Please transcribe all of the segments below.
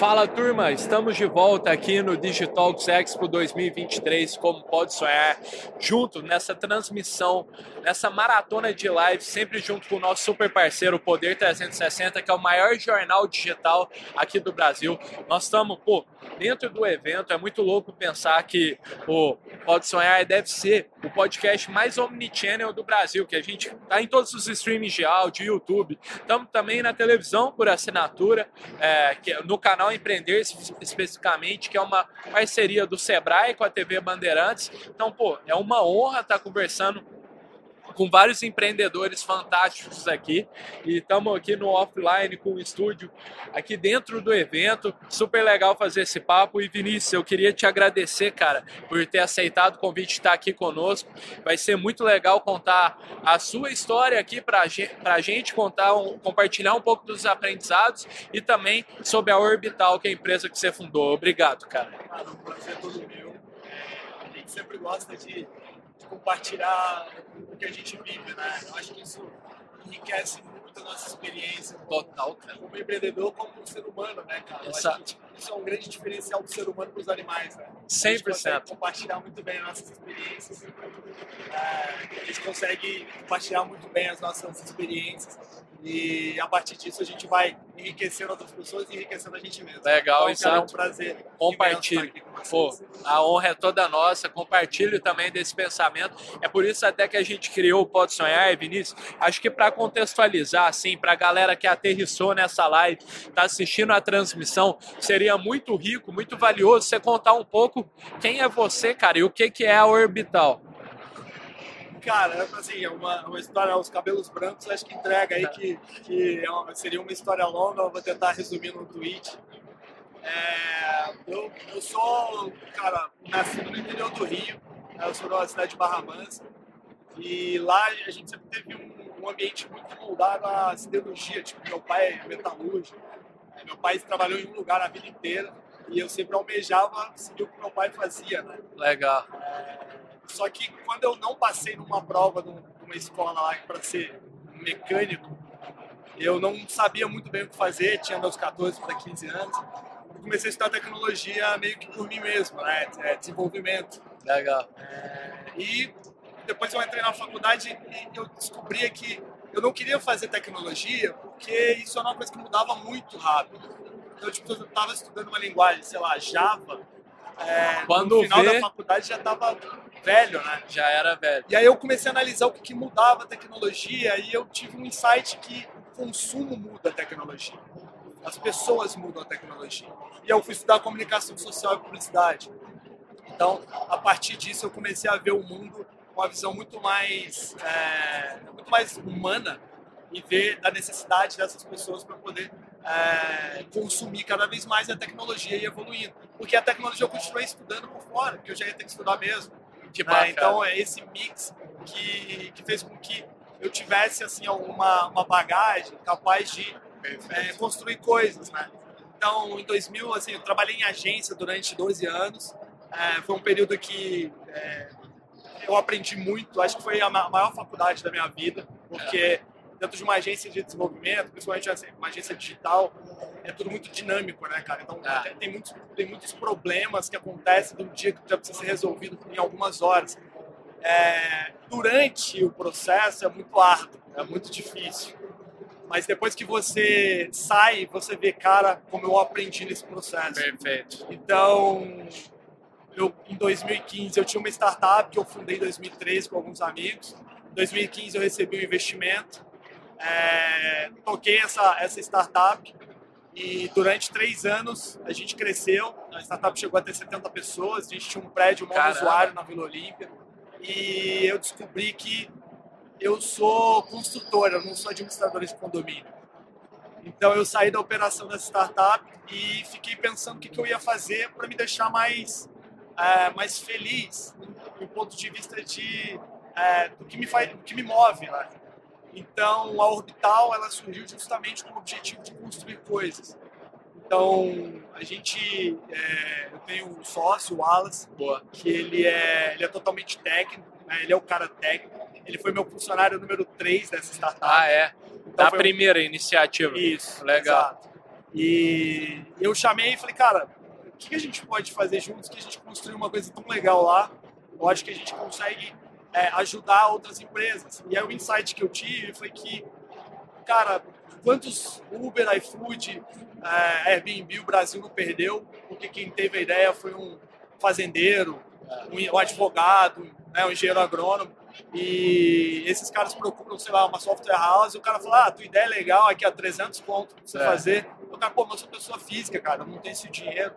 Fala turma, estamos de volta aqui no Digitalks Expo 2023, como pode sonhar, junto nessa transmissão, nessa maratona de live, sempre junto com o nosso super parceiro Poder 360, que é o maior jornal digital aqui do Brasil. Nós estamos, pô, dentro do evento, é muito louco pensar que o Pode Sonhar deve ser o podcast mais omnichannel do Brasil, que a gente tá em todos os streamings de áudio, YouTube, estamos também na televisão por assinatura, é, é no canal Empreender especificamente, que é uma parceria do Sebrae com a TV Bandeirantes. Então, pô, é uma honra estar conversando com vários empreendedores fantásticos aqui e estamos aqui no offline com o estúdio aqui dentro do evento. Super legal fazer esse papo. E Vinícius, eu queria te agradecer, cara, por ter aceitado o convite de estar aqui conosco. Vai ser muito legal contar a sua história aqui para a gente, contar um, compartilhar um pouco dos aprendizados e também sobre a Orbital, que é a empresa que você fundou. Obrigado, cara. Cara, o prazer todo meu. A gente sempre gosta de compartilhar o que a gente vive, né? Eu acho que isso enriquece muito a nossa experiência. Total, cara. Como empreendedor, como um ser humano, né, cara? Exato. que isso é um grande diferencial do ser humano para os animais, né? A 100%. gente consegue compartilhar muito bem as nossas experiências. É, a gente consegue compartilhar muito bem as nossas experiências. E a partir disso a gente vai enriquecendo outras pessoas e enriquecendo a gente mesmo. Legal, então, cara, é um prazer. Compartilhe. Pô, a honra é toda nossa, compartilhe também desse pensamento. É por isso até que a gente criou o Pode Sonhar, Vinícius. Acho que para contextualizar, assim, para a galera que aterrissou nessa live, está assistindo a transmissão, seria muito rico, muito valioso você contar um pouco quem é você, cara, e o que, que é a Orbital. Cara, assim, é uma, uma história, os cabelos brancos, acho que entrega aí que, que é uma- seria uma história longa, eu vou tentar resumir no tweet. É, eu, eu sou, cara, nascido no interior do Rio, né, eu sou da cidade de Barra Mansa, e lá a gente sempre teve um, um ambiente muito moldado à siderurgia, tipo, meu pai é metalúrgico, né, meu pai trabalhou em um lugar a vida inteira, e eu sempre almejava seguir o que meu pai fazia, né? Legal. Só que quando eu não passei numa prova num- numa escola lá para ser mecânico, eu não sabia muito bem o que fazer, tinha meus 14 para 15 anos. Eu comecei a estudar tecnologia meio que por mim mesmo, né? É, desenvolvimento. Legal. E depois eu entrei na faculdade e eu descobria que eu não queria fazer tecnologia porque isso era uma coisa que mudava muito rápido. Então, tipo, eu estava estudando uma linguagem, sei lá, Java. é, Quando no final vê- da faculdade já estava velho, né? Já era velho. E aí eu comecei a analisar o que, que mudava a tecnologia e eu tive um insight que o consumo muda a tecnologia. As pessoas mudam a tecnologia. E eu fui estudar comunicação social e publicidade. Então, a partir disso, eu comecei a ver o mundo com uma visão muito mais, é, muito mais humana e ver da necessidade dessas pessoas para poder é, consumir cada vez mais a tecnologia e evoluindo. Porque a tecnologia eu continuei estudando por fora, porque eu já ia ter que estudar mesmo. Que né? bacana. Então é esse mix que, que fez com que eu tivesse assim uma, uma bagagem capaz de é, construir coisas, né? Então, em 2000, assim, eu trabalhei em agência durante 12 anos. É, foi um período que é, eu aprendi muito. Acho que foi a ma- maior faculdade da minha vida, porque dentro de uma agência de desenvolvimento, principalmente assim, uma agência digital, é tudo muito dinâmico, né, cara? Então, Ah. tem, tem muitos, tem muitos problemas que acontecem de um dia que já precisa ser resolvido em algumas horas. É, durante o processo é muito árduo, é muito difícil. Mas depois que você sai, você vê, cara, como eu aprendi nesse processo. Perfeito. Então, eu, em 2015, eu tinha uma startup que eu fundei em 2013 com alguns amigos. Em 2015, eu recebi um investimento. É, toquei essa, essa startup e durante três anos a gente cresceu. A startup chegou a ter 70 pessoas. A gente tinha um prédio Caramba. usuário na Vila Olímpia. E eu descobri que eu sou construtor, eu não sou administrador de condomínio. Então eu saí da operação dessa startup e fiquei pensando o que, que eu ia fazer para me deixar mais, é, mais feliz do ponto de vista de, é, do, que me faz, do que me move. Né? Então a Orbital ela surgiu justamente com o objetivo de construir coisas. Então a gente, é, eu tenho um sócio, o Wallace, Boa. que ele é, ele é totalmente técnico, né? ele é o cara técnico. Ele foi meu funcionário número 3 dessa startup. Ah, é. Então Da foi um- primeira iniciativa. Isso, Legal. exato. E eu chamei e falei, cara, o que a gente pode fazer juntos que a gente construir uma coisa tão legal lá? Eu acho que a gente consegue é, ajudar outras empresas. E aí o insight que eu tive foi que, cara, quantos Uber, iFood, é, Airbnb o Brasil não perdeu, porque quem teve a ideia foi um fazendeiro, um, um advogado, né, um engenheiro agrônomo, e esses caras procuram, sei lá, uma software house, e o cara fala, ah, tua ideia é legal, aqui a 300 pontos pra você é. fazer. O cara, pô, mas eu sou pessoa física, cara, não tenho esse dinheiro.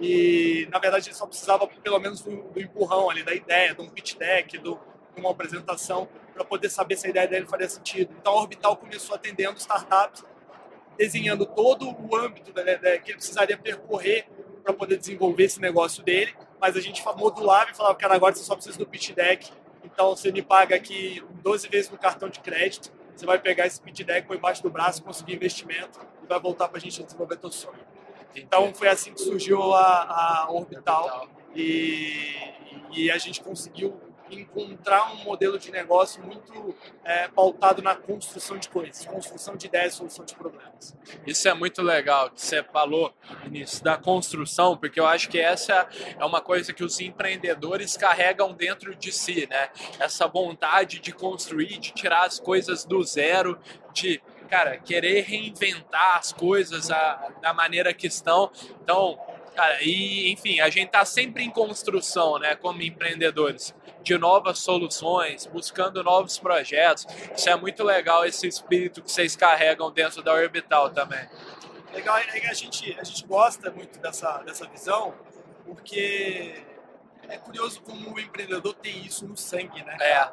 E, na verdade, ele só precisava, pelo menos, do, do empurrão ali, da ideia, de um pitch deck, do, de uma apresentação, para poder saber se a ideia dele faria sentido. Então, a Orbital começou atendendo startups, desenhando todo o âmbito né, que ele precisaria percorrer para poder desenvolver esse negócio dele, mas a gente modulava e falava, cara, agora você só precisa do pitch deck, então você me paga aqui 12 vezes no cartão de crédito, você vai pegar esse pitch deck, põe embaixo do braço, conseguir investimento e vai voltar para a gente desenvolver teu sonho. Então foi assim que surgiu a, a Orbital, Orbital. E, e a gente conseguiu encontrar um modelo de negócio muito é, pautado na construção de coisas, construção de ideias, solução de problemas. Isso é muito legal que você falou, início da construção, porque eu acho que essa é uma coisa que os empreendedores carregam dentro de si, né? Essa vontade de construir, de tirar as coisas do zero, de cara, querer reinventar as coisas a, da maneira que estão. Então, cara, e enfim, a gente tá sempre em construção, né, como empreendedores de novas soluções, buscando novos projetos. Isso é muito legal, esse espírito que vocês carregam dentro da Orbital também. Legal, a gente, a gente gosta muito dessa, dessa visão, porque é curioso como o empreendedor tem isso no sangue, né? É.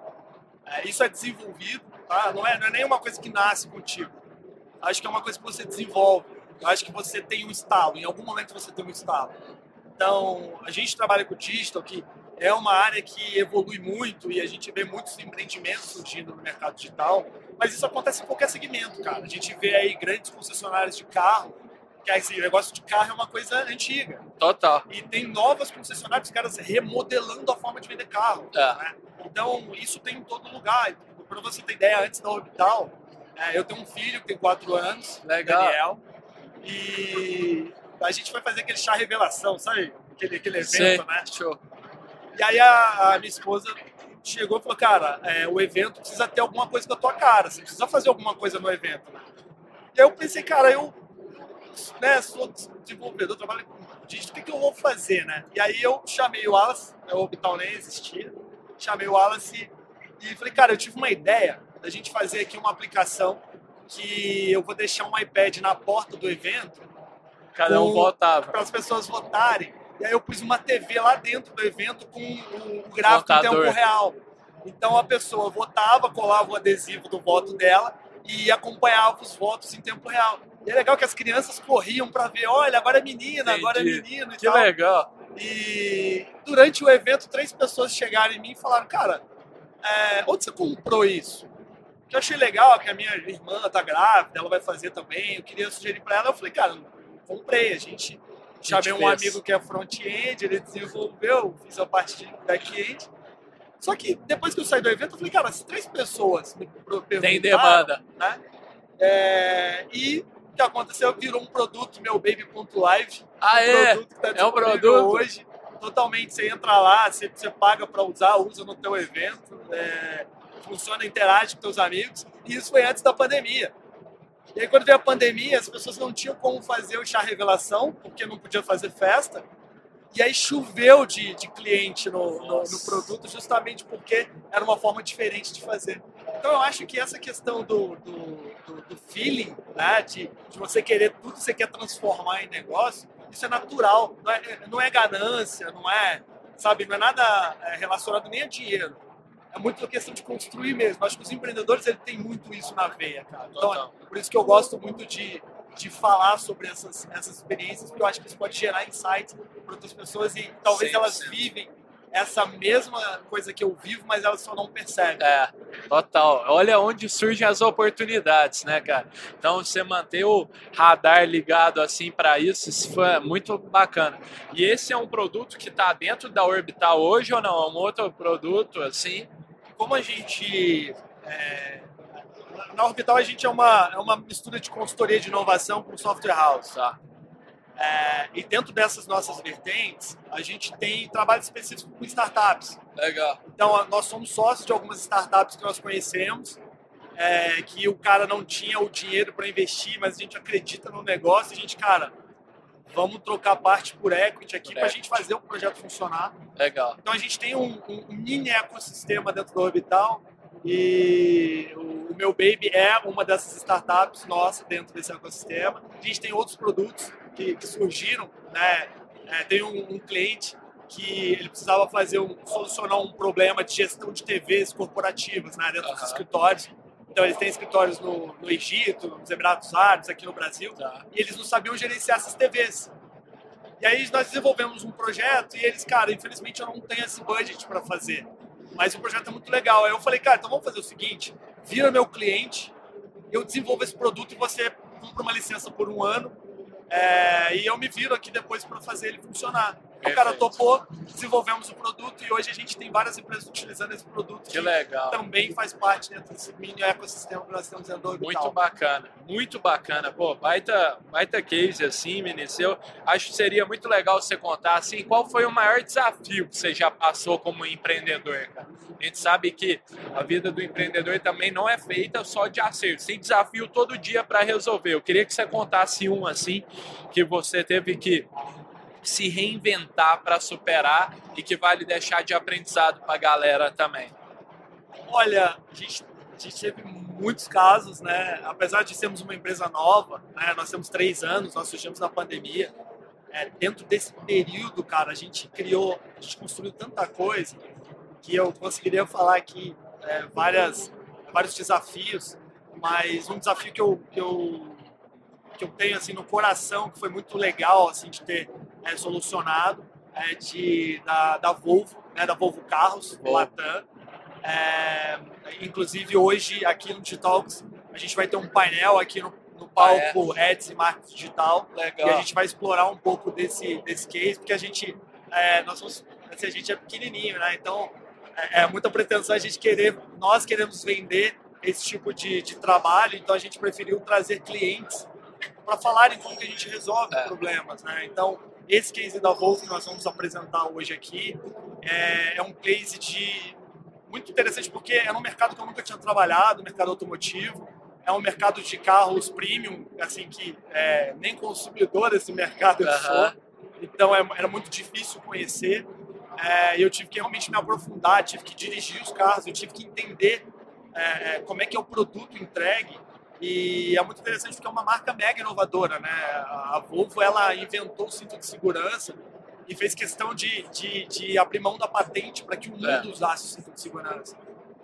é isso é desenvolvido, tá? Não é, não é nem uma coisa que nasce contigo. Acho que é uma coisa que você desenvolve. Acho que você tem um estalo, em algum momento você tem um estalo. Então, a gente trabalha com o digital, que é uma área que evolui muito e a gente vê muitos empreendimentos surgindo no mercado digital, mas isso acontece em qualquer segmento, cara. A gente vê aí grandes concessionárias de carro, que esse negócio de carro é uma coisa antiga. Total. E tem novas concessionárias, os caras remodelando a forma de vender carro. É. Né? Então, isso tem em todo lugar. Para você ter ideia, antes da Orbital, é, eu tenho um filho que tem 4 anos, Legal. Daniel, e a gente vai fazer aquele chá revelação, sabe? Aquele, aquele evento, Sei. né? Show. E aí a, a minha esposa chegou e falou, cara, é, o evento precisa ter alguma coisa com a tua cara, você precisa fazer alguma coisa no evento. E aí eu pensei, cara, eu né, sou desenvolvedor, trabalho com digital, o que, que eu vou fazer, né? E aí eu chamei o Wallace, né, o Orbital nem existia, chamei o Wallace e falei, cara, eu tive uma ideia da gente fazer aqui uma aplicação que eu vou deixar um iPad na porta do evento. Cada um votava. Para as pessoas votarem. E aí eu pus uma TV lá dentro do evento com o gráfico em tempo real. Então a pessoa votava, colava o adesivo do voto dela e acompanhava os votos em tempo real. E é legal que as crianças corriam para ver, olha, agora é menina, Entendi. agora é menino e que tal. legal. E durante o evento, três pessoas chegaram em mim e falaram, cara, é, onde você comprou isso? Eu achei legal que a minha irmã tá grávida, ela vai fazer também, eu queria sugerir para ela. Eu falei, cara, comprei, a gente Chamei um amigo que é front-end, ele desenvolveu, fiz a parte de back-end. Só que depois que eu saí do evento, eu falei, cara, se três pessoas me perguntaram... Tem demanda. Né? É, e o que aconteceu? Virou um produto, meu Baby.live. Ah, um é? Produto que tá é um produto? Hoje, totalmente, você entra lá, você, você paga para usar, usa no teu evento, é, funciona, interage com teus amigos. E isso foi antes da pandemia. E aí, quando veio a pandemia, as pessoas não tinham como fazer o chá revelação, porque não podia fazer festa. E aí choveu de, de cliente no, no, no, produto, justamente porque era uma forma diferente de fazer. Então, eu acho que essa questão do, do, do, do feeling, né, de, de você querer tudo que você quer transformar em negócio, isso é natural. Não é, não é ganância, não é, sabe, não é nada é, relacionado nem a dinheiro é muito questão de construir mesmo. Acho que os empreendedores ele tem muito isso na veia, cara. Então, por isso que eu gosto muito de, de falar sobre essas, essas experiências, porque eu acho que isso pode gerar insights para outras pessoas e talvez 100%. elas vivem essa mesma coisa que eu vivo, mas elas só não percebem. É, total. Olha onde surgem as oportunidades, né, cara? Então, você manter o radar ligado assim para isso, isso foi muito bacana. E esse é um produto que está dentro da Orbital hoje ou não? É um outro produto assim? Como a gente. É, na Orbital a gente é uma, é uma mistura de consultoria de inovação com software house. Tá. É, e dentro dessas nossas vertentes, a gente tem trabalho específico com startups. Legal. Então, nós somos sócios de algumas startups que nós conhecemos, é, que o cara não tinha o dinheiro para investir, mas a gente acredita no negócio. E a gente, cara, vamos trocar parte por equity aqui para a gente fazer o projeto funcionar. Legal. Então, a gente tem um, um, um mini ecossistema dentro do Orbital e o, o meu Baby é uma dessas startups nossa dentro desse ecossistema. A gente tem outros produtos que, que surgiram, né? É, tem um, um, cliente que ele precisava fazer um, solucionar um problema de gestão de TVs corporativas né, dentro uhum. dos escritórios. Então eles têm escritórios no, no Egito, nos Emirados Árabes, aqui no Brasil, tá. e eles não sabiam gerenciar essas TVs. E aí nós desenvolvemos um projeto e eles, cara, infelizmente eu não tenho esse budget para fazer. Mas o projeto é muito legal. Aí eu falei, cara, então vamos fazer o seguinte: vira meu cliente, eu desenvolvo esse produto e você compra uma licença por um ano é, e eu me viro aqui depois para fazer ele funcionar. O cara topou, desenvolvemos o produto e hoje a gente tem várias empresas utilizando esse produto. Que, que legal. Também faz parte dentro desse mini ecossistema que nós temos dentro do Orbital. Muito bacana, muito bacana. Pô, baita, baita case assim, Vinícius. acho que seria muito legal você contar assim, qual foi o maior desafio que você já passou como empreendedor, cara? A gente sabe que a vida do empreendedor também não é feita só de acertos, tem desafio todo dia para resolver. Eu queria que você contasse um assim, que você teve que se reinventar para superar e que vale deixar de aprendizado para a galera também? Olha, a gente, a gente, teve muitos casos, né? Apesar de sermos uma empresa nova, né? nós temos três anos, nós surgimos na pandemia. É, dentro desse período, cara, a gente criou, a gente construiu tanta coisa que eu conseguiria falar aqui é, várias, vários desafios, mas um desafio que eu, que eu que eu tenho assim no coração que foi muito legal assim de ter é, solucionado é, de, da, da Volvo, né, da Volvo Carros, Volvo. Latam. É, inclusive hoje aqui no Digitalks a gente vai ter um painel aqui no, no palco ah, é? Eds e Marketing Digital Legal. e a gente vai explorar um pouco desse, desse case, porque a gente, é, nós somos, assim, a gente é pequenininho, né? então é, é muita pretensão a gente querer, nós queremos vender esse tipo de, de trabalho, então a gente preferiu trazer clientes para falarem como que a gente resolve é. problemas, né? Então, esse case da Volvo que nós vamos apresentar hoje aqui é, é um case de muito interessante porque é um mercado que eu nunca tinha trabalhado, mercado automotivo, é um mercado de carros premium, assim que é, nem consumidor desse mercado eu sou, então é, era muito difícil conhecer. É, eu tive que realmente me aprofundar, tive que dirigir os carros, eu tive que entender é, é como é que é o produto entregue e é muito interessante porque é uma marca mega inovadora, né? A Volvo, ela inventou o cinto de segurança e fez questão de, de, de abrir mão da patente para que o mundo é. usasse o cinto de segurança.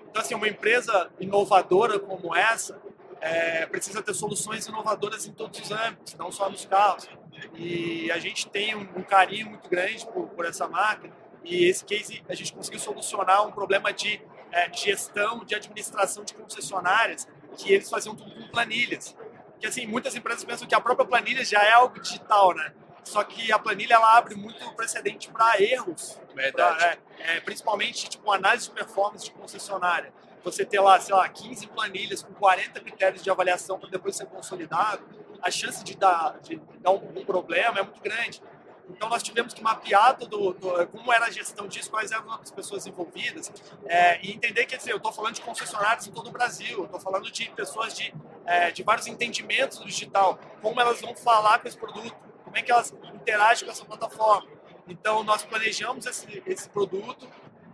Então, assim, uma empresa inovadora como essa é, precisa ter soluções inovadoras em todos os âmbitos, não só nos carros. E a gente tem um, um carinho muito grande por, por essa marca e esse case a gente conseguiu solucionar um problema de é, gestão, de administração de concessionárias que eles faziam tudo com planilhas. Que assim, muitas empresas pensam que a própria planilha já é algo digital, né? Só que a planilha ela abre muito precedente para erros. Verdade. Pra, é, é, principalmente tipo análise de performance de concessionária. Você ter lá, sei lá, 15 planilhas com 40 critérios de avaliação para depois ser consolidado, a chance de dar, de dar um, um problema é muito grande. Então nós tivemos que mapear do, do, como era a gestão disso, quais eram as pessoas envolvidas é, e entender que dizer, eu estou falando de concessionários em todo o Brasil, estou falando de pessoas de, é, de vários entendimentos do digital, como elas vão falar com esse produto, como é que elas interagem com essa plataforma. Então nós planejamos esse, esse produto,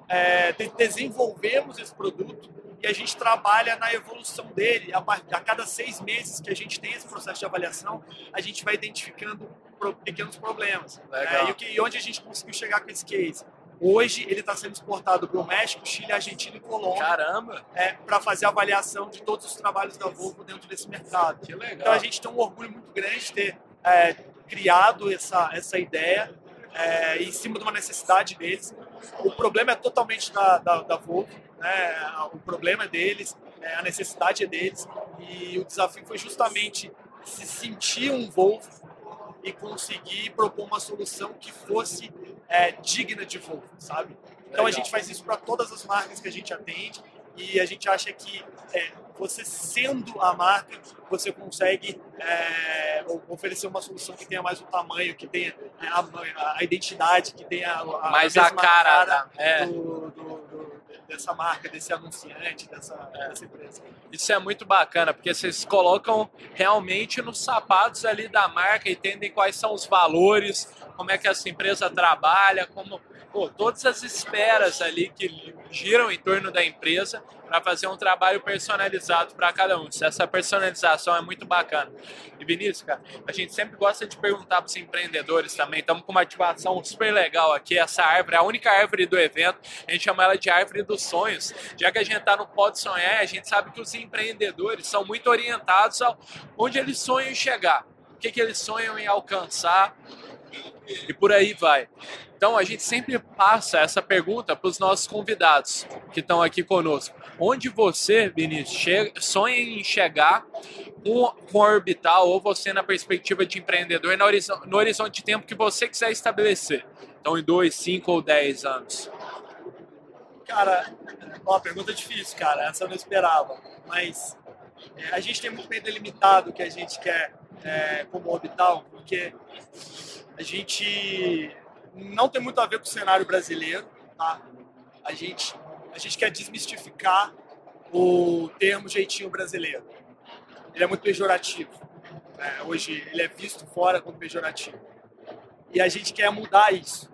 é, desenvolvemos esse produto e a gente trabalha na evolução dele. A, a cada seis meses que a gente tem esse processo de avaliação, a gente vai identificando pequenos problemas. Né? E, o que, e onde a gente conseguiu chegar com esse case? Hoje ele está sendo exportado para o México, Chile, Argentina e Colômbia. Caramba! É, para fazer a avaliação de todos os trabalhos da Volvo dentro desse mercado. Que legal. Então a gente tem um orgulho muito grande de ter é, criado essa, essa ideia é, em cima de uma necessidade deles. O problema é totalmente da, da, da Volvo, né? o problema é deles, é, a necessidade é deles. E o desafio foi justamente se sentir um Volvo e conseguir propor uma solução que fosse é, digna de Volvo, sabe? Então Legal. a gente faz isso para todas as marcas que a gente atende e a gente acha que é, você sendo a marca, você consegue é, oferecer uma solução que tenha mais o tamanho, que tenha a, a identidade, que tenha a, mais a, a cara, cara é. do, do, do, dessa marca, desse anunciante, dessa, dessa, empresa. Isso é muito bacana, porque vocês colocam realmente nos sapatos ali da marca, entendem quais são os valores, como é que essa empresa trabalha, como pô, todas as esperas ali que giram em torno da empresa para fazer um trabalho personalizado para cada um. Essa personalização é muito bacana. E Vinícius, cara, a gente sempre gosta de perguntar para os empreendedores também. Estamos com uma ativação super legal aqui. Essa árvore, a única árvore do evento, a gente chama ela de árvore dos sonhos. Já que a gente está no Pode Sonhar, a gente sabe que os empreendedores são muito orientados ao onde eles sonham em chegar, o que, que eles sonham em alcançar e por aí vai. Então a gente sempre passa essa pergunta para os nossos convidados que estão aqui conosco. Onde você, Vinícius, sonha em chegar com, com a Orbital ou você na perspectiva de empreendedor no horizonte, no horizonte de tempo que você quiser estabelecer? Então em dois, cinco ou dez anos. Cara, uma pergunta difícil, cara. Essa eu não esperava. Mas é, a gente tem muito bem delimitado o que a gente quer é, como Orbital, porque a gente não tem muito a ver com o cenário brasileiro, tá? A gente, a gente quer desmistificar o termo jeitinho brasileiro. Ele é muito pejorativo. Né? Hoje ele é visto fora como pejorativo. E a gente quer mudar isso.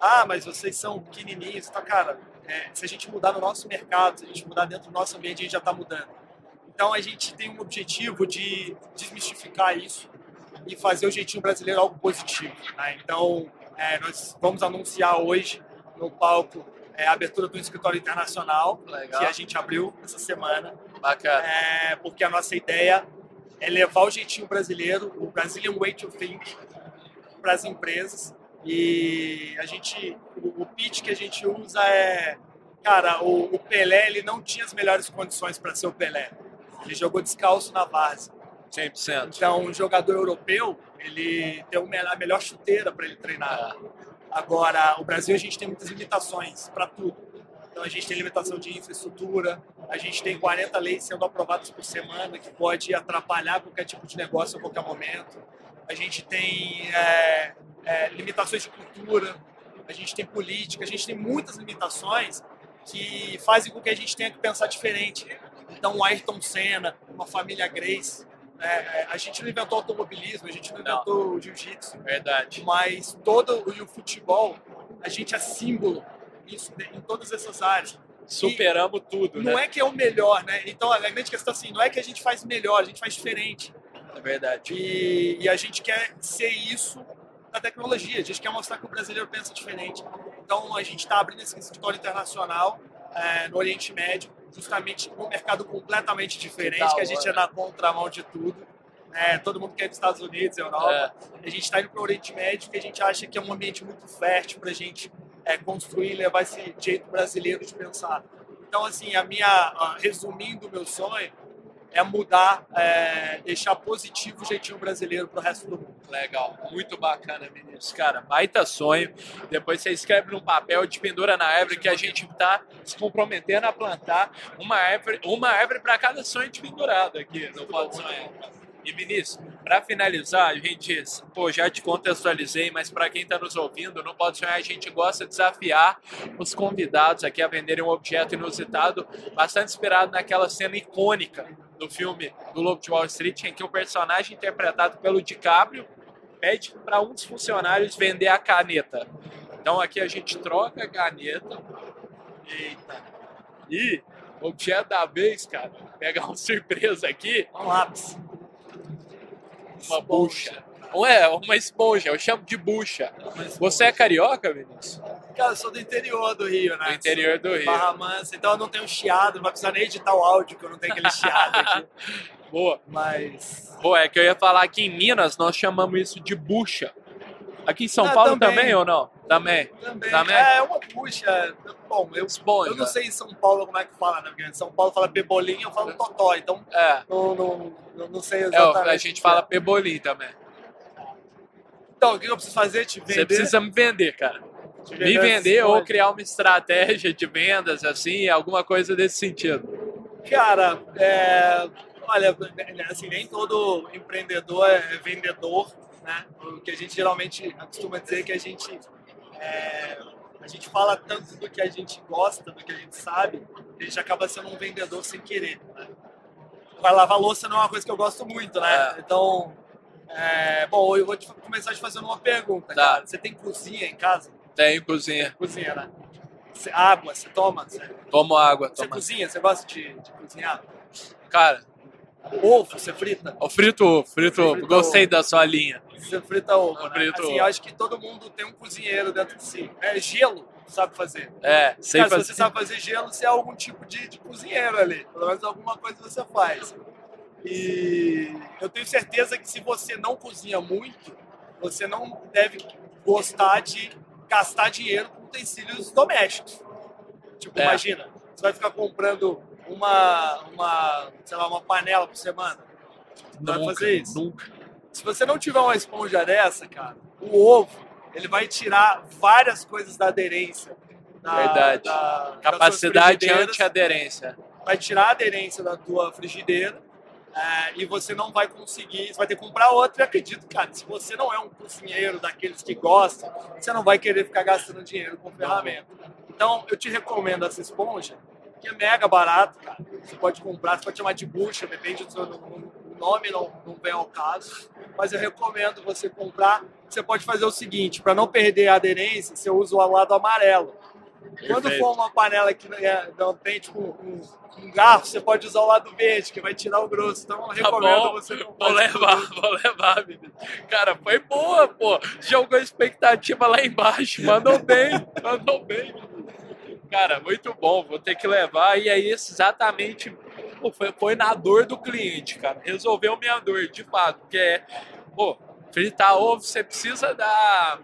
Ah, mas vocês são pequenininhos, tá, cara? É, se a gente mudar no nosso mercado, se a gente mudar dentro do nosso ambiente, a gente já está mudando. Então a gente tem um objetivo de desmistificar isso e fazer o jeitinho brasileiro algo positivo. Né? Então é, nós vamos anunciar hoje no palco é, a abertura do escritório internacional Legal. que a gente abriu essa semana. Bacana. É, porque a nossa ideia é levar o jeitinho brasileiro, o Brazilian Way to Think, para as empresas. E a gente, o, o pitch que a gente usa é, cara, o, o Pelé ele não tinha as melhores condições para ser o Pelé. Ele jogou descalço na base. 100%. Então, um jogador europeu, ele tem a melhor chuteira para ele treinar. Agora, o Brasil, a gente tem muitas limitações para tudo. Então, a gente tem limitação de infraestrutura, a gente tem 40 leis sendo aprovadas por semana, que pode atrapalhar qualquer tipo de negócio a qualquer momento. A gente tem é, é, limitações de cultura, a gente tem política, a gente tem muitas limitações que fazem com que a gente tenha que pensar diferente. Então, o Ayrton Senna, uma família Grace, é, é, a gente não inventou automobilismo, a gente não inventou não. jiu-jitsu. Verdade. Mas todo e o futebol, a gente é símbolo nisso, em todas essas áreas. Superamos e tudo, não né? É que é o melhor, né? Então, a grande questão assim, não é que a gente faz melhor, a gente faz diferente. É verdade. E, e a gente quer ser isso da tecnologia, a gente quer mostrar que o brasileiro pensa diferente. Então, a gente está abrindo esse escritório internacional é, no Oriente Médio, justamente num mercado completamente diferente, que, que a gente é na contramão de tudo. É, todo mundo quer ir para os Estados Unidos, Europa. É. A gente está indo para o Oriente Médio, que a gente acha que é um ambiente muito fértil para a gente é, construir, levar esse jeito brasileiro de pensar. Então, assim, a minha, resumindo o meu sonho, é mudar, é, deixar positivo o jeitinho brasileiro para o resto do mundo. Legal, muito bacana, meninos. Cara, baita sonho. Depois você escreve num papel de pendura na árvore que a gente está se comprometendo a plantar uma árvore, uma árvore para cada sonho de pendurado aqui no Pode Sonhar. E Vinícius, para finalizar, a gente, pô, já te contextualizei, mas para quem está nos ouvindo, não pode sonhar, a gente gosta de desafiar os convidados aqui a venderem um objeto inusitado, bastante inspirado naquela cena icônica do filme do Lobo de Wall Street, em que o personagem interpretado pelo DiCaprio pede para um dos funcionários vender a caneta. Então aqui a gente troca a caneta. Eita. E objeto da vez, cara, pegar uma surpresa aqui. Um lápis uma bucha. Não é, uma esponja, eu chamo de bucha. Você é carioca, Vinícius? Cara, eu sou do interior do Rio, né? Do interior do Rio. Barra Mansa, então eu não tenho chiado, não vai precisar nem editar o áudio, que eu não tenho aquele chiado aqui. Boa. Mas. Boa, é que eu ia falar que em Minas nós chamamos isso de bucha. Aqui em São ah, Paulo também. também. ou não? Também. Também. também. É, uma bucha. Bom, eu, Esponja. eu não sei em São Paulo como é que fala, né? Porque em São Paulo fala pebolim, eu falo totó, então é. não, não, não, sei exatamente. É, a gente fala pebolim também. Então, o que eu preciso fazer? Te vender? Você precisa me vender, cara. me vender ou criar uma estratégia de vendas, assim, alguma coisa desse sentido. Cara, é, olha, assim, nem todo empreendedor é vendedor, né? O que a gente geralmente costuma dizer é que a gente é, a gente fala tanto do que a gente gosta, do que a gente sabe, que a gente acaba sendo um vendedor sem querer. Né? Vai lavar louça não é uma coisa que eu gosto muito, né? É. Então, é, bom, eu vou te, começar te fazendo uma pergunta, tá. cara. Você tem cozinha em casa? Tem cozinha. Cozinha, né? Você, água, você toma? Você... Tomo água. Você cozinha? Você gosta de, de cozinhar? Cara, Ovo, você frita? Eu frito ovo, frito ovo. Gostei ovo. da sua linha. Você frita ovo, eu né? Frito assim, ovo. eu acho que todo mundo tem um cozinheiro dentro de si. É gelo, sabe fazer. É, sei Cara, fazer. Se você sabe fazer gelo, você é algum tipo de, de cozinheiro ali. Pelo menos alguma coisa você faz. E eu tenho certeza que se você não cozinha muito, você não deve gostar de gastar dinheiro com utensílios domésticos. Tipo, É. imagina, você vai ficar comprando uma, uma, sei lá, uma panela por semana. Não vai Nunca, fazer isso. Nunca. Se você não tiver uma esponja dessa, cara, o ovo, ele vai tirar várias coisas da aderência. Da, Verdade. da- Capacidade anti-aderência. Vai tirar a aderência da tua frigideira é, e você não vai conseguir, você vai ter que comprar outra. E acredito, cara, se você não é um cozinheiro daqueles que gostam, você não vai querer ficar gastando dinheiro com ferramenta. Então, eu te recomendo essa esponja, que é mega barato, cara. Você pode comprar, você pode chamar de bucha, depende do seu nome, não, não vem ao caso. Mas eu recomendo você comprar. Você pode fazer o seguinte, para não perder a aderência, você usa o lado amarelo. Quando for uma panela que não, é- não tem tipo um, um garfo, você pode usar o lado verde, que vai tirar o grosso. Então eu Tá recomendo bom, você não vou levar, vou levar, menino. Cara, foi boa, pô. Jogou a expectativa lá embaixo. Mandou bem, mandou bem. Cara, muito bom. Vou ter que levar. E é isso exatamente. pô, foi, foi na dor do cliente, cara. Resolveu minha dor, de fato. Que é, pô, fritar ovo, você precisa da.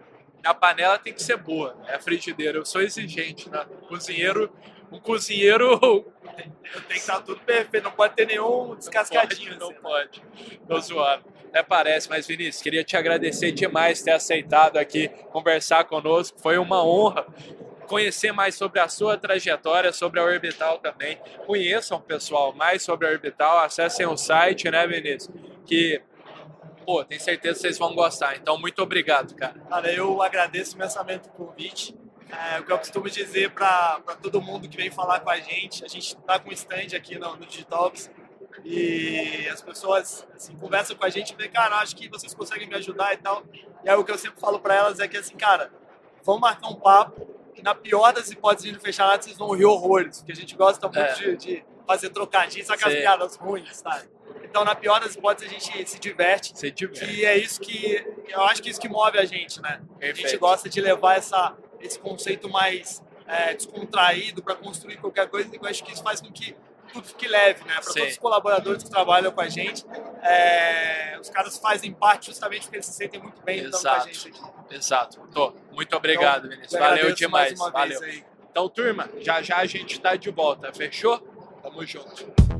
A panela tem que ser boa, é a frigideira. Eu sou exigente, né? Cozinheiro, um cozinheiro Tem que estar tudo perfeito, não pode ter nenhum descascadinho. Não assim, né? pode. Tô zoando. Até parece, mas Vinícius, queria te agradecer demais ter aceitado aqui conversar conosco. Foi uma honra conhecer mais sobre a sua trajetória, sobre a Orbital também. Conheçam, pessoal, mais sobre a Orbital. Acessem o site, né, Vinícius? Que, pô, tenho certeza que vocês vão gostar. Então, muito obrigado, cara. Cara, eu agradeço imensamente o convite. É, o que eu costumo dizer para todo mundo que vem falar com a gente, a gente está com um stand aqui no, no Digitalks e as pessoas assim, conversam com a gente e falam, cara, acho que vocês conseguem me ajudar e tal. E aí o que eu sempre falo para elas é que assim, cara, vamos marcar um papo e na pior das hipóteses de não fechar nada, vocês vão rir horrores, porque a gente gosta muito É. de, de fazer trocadilhos, sabe as piadas ruins, tá? Então, na pior das hipóteses, a gente se diverte Você diverte. e é isso que eu acho que é isso que move a gente, né? A gente Perfeito. gosta de levar essa, esse conceito mais é, descontraído para construir qualquer coisa e eu acho que isso faz com que tudo fique leve, né? Para todos os colaboradores que trabalham com a gente, é, os caras fazem parte justamente porque eles se sentem muito bem estando com a Exato. gente aqui. Exato. Tô. Muito obrigado, Vinícius. Eu Valeu demais. Valeu. Então, turma, já já a gente tá de volta. Fechou? Tamo junto.